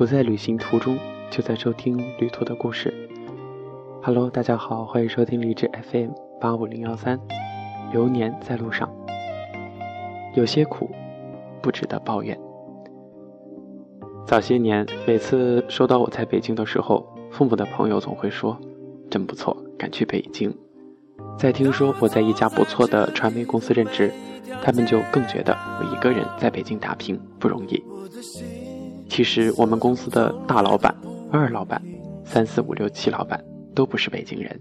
不在旅行途中，就在收听旅途的故事。Hello，大家好，欢迎收听荔枝 FM 八五零幺三，流年在路上。有些苦，不值得抱怨。早些年，每次说到我在北京的时候，父母的朋友总会说：“真不错，敢去北京。”在听说我在一家不错的传媒公司任职，他们就更觉得我一个人在北京打拼不容易。其实我们公司的大老板、二老板、三四五六七老板都不是北京人。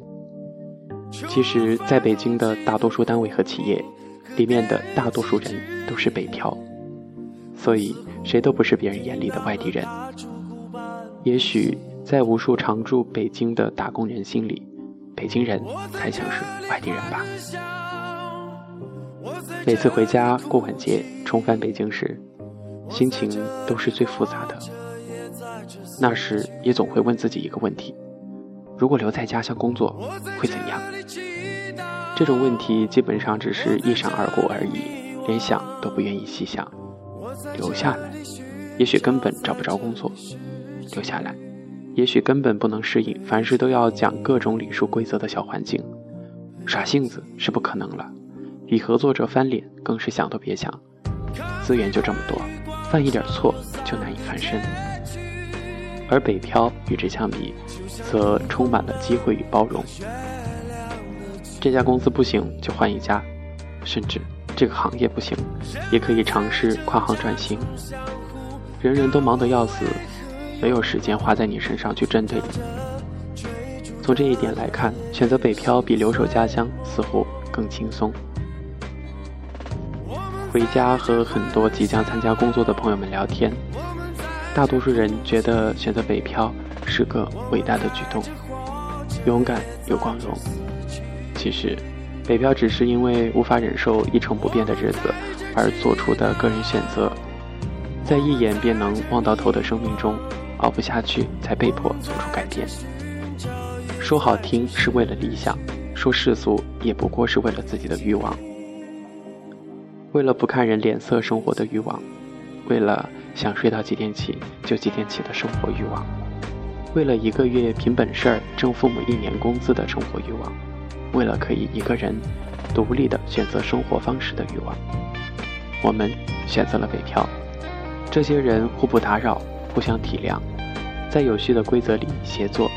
其实，在北京的大多数单位和企业，里面的大多数人都是北漂，所以谁都不是别人眼里的外地人。也许在无数常驻北京的打工人心里，北京人才像是外地人吧。每次回家过晚节、重返北京时，心情都是最复杂的。那时也总会问自己一个问题：如果留在家乡工作会怎样？这种问题基本上只是一闪而过而已，连想都不愿意细想。留下来，也许根本找不着工作；留下来，也许根本不能适应凡事都要讲各种礼数规则的小环境。耍性子是不可能了，与合作者翻脸更是想都别想。资源就这么多。犯一点错就难以翻身，而北漂与之相比，则充满了机会与包容。这家公司不行就换一家，甚至这个行业不行，也可以尝试跨行转型。人人都忙得要死，没有时间花在你身上去针对你。从这一点来看，选择北漂比留守家乡似乎更轻松。回家和很多即将参加工作的朋友们聊天，大多数人觉得选择北漂是个伟大的举动，勇敢又光荣。其实，北漂只是因为无法忍受一成不变的日子而做出的个人选择，在一眼便能望到头的生命中熬不下去，才被迫做出改变。说好听是为了理想，说世俗也不过是为了自己的欲望。为了不看人脸色生活的欲望，为了想睡到几点起就几点起的生活欲望，为了一个月凭本事儿挣父母一年工资的生活欲望，为了可以一个人独立的选择生活方式的欲望，我们选择了北漂。这些人互不打扰，互相体谅，在有序的规则里协作，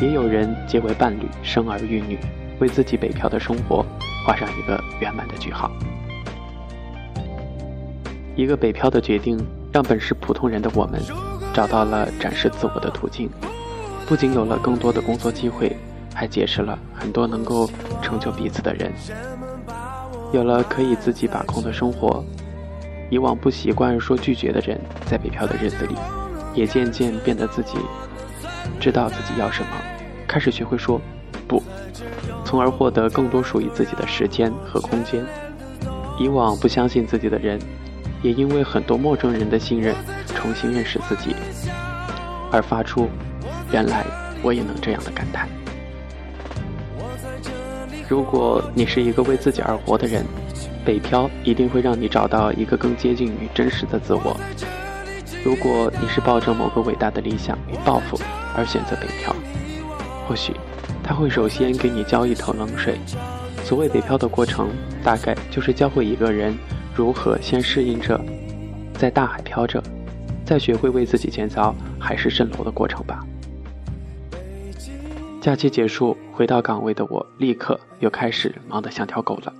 也有人结为伴侣，生儿育女，为自己北漂的生活画上一个圆满的句号。一个北漂的决定，让本是普通人的我们找到了展示自我的途径，不仅有了更多的工作机会，还结识了很多能够成就彼此的人，有了可以自己把控的生活。以往不习惯说拒绝的人，在北漂的日子里，也渐渐变得自己知道自己要什么，开始学会说不，从而获得更多属于自己的时间和空间。以往不相信自己的人。也因为很多陌生人的信任，重新认识自己，而发出“原来我也能这样的”感叹。如果你是一个为自己而活的人，北漂一定会让你找到一个更接近于真实的自我。如果你是抱着某个伟大的理想与抱负而选择北漂，或许他会首先给你浇一头冷水。所谓北漂的过程，大概就是教会一个人。如何先适应着在大海漂着，再学会为自己建造海市蜃楼的过程吧。假期结束，回到岗位的我立刻又开始忙得像条狗了。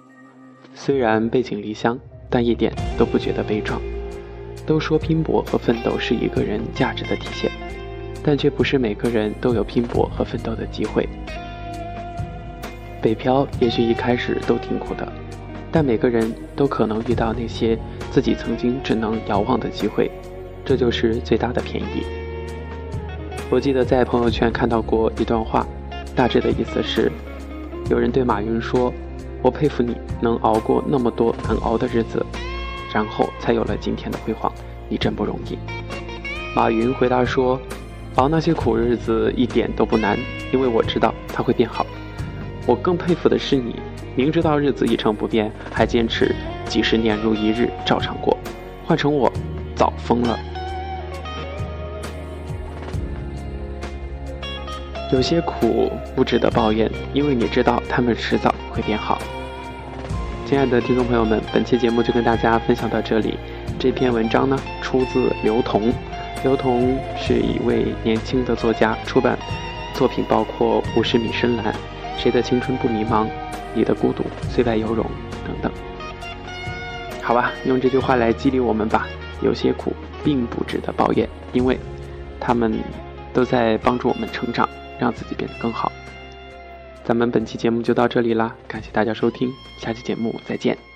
虽然背井离乡，但一点都不觉得悲壮。都说拼搏和奋斗是一个人价值的体现，但却不是每个人都有拼搏和奋斗的机会。北漂也许一开始都挺苦的。但每个人都可能遇到那些自己曾经只能遥望的机会，这就是最大的便宜。我记得在朋友圈看到过一段话，大致的意思是：有人对马云说：“我佩服你能熬过那么多难熬的日子，然后才有了今天的辉煌，你真不容易。”马云回答说：“熬那些苦日子一点都不难，因为我知道它会变好。我更佩服的是你。”明知道日子一成不变，还坚持几十年如一日照常过，换成我，早疯了。有些苦不值得抱怨，因为你知道他们迟早会变好。亲爱的听众朋友们，本期节目就跟大家分享到这里。这篇文章呢，出自刘同。刘同是一位年轻的作家，出版作品包括《五十米深蓝》《谁的青春不迷茫》《你的孤独虽败犹荣》等等。好吧，用这句话来激励我们吧。有些苦并不值得抱怨，因为他们都在帮助我们成长。让自己变得更好。咱们本期节目就到这里啦，感谢大家收听，下期节目再见。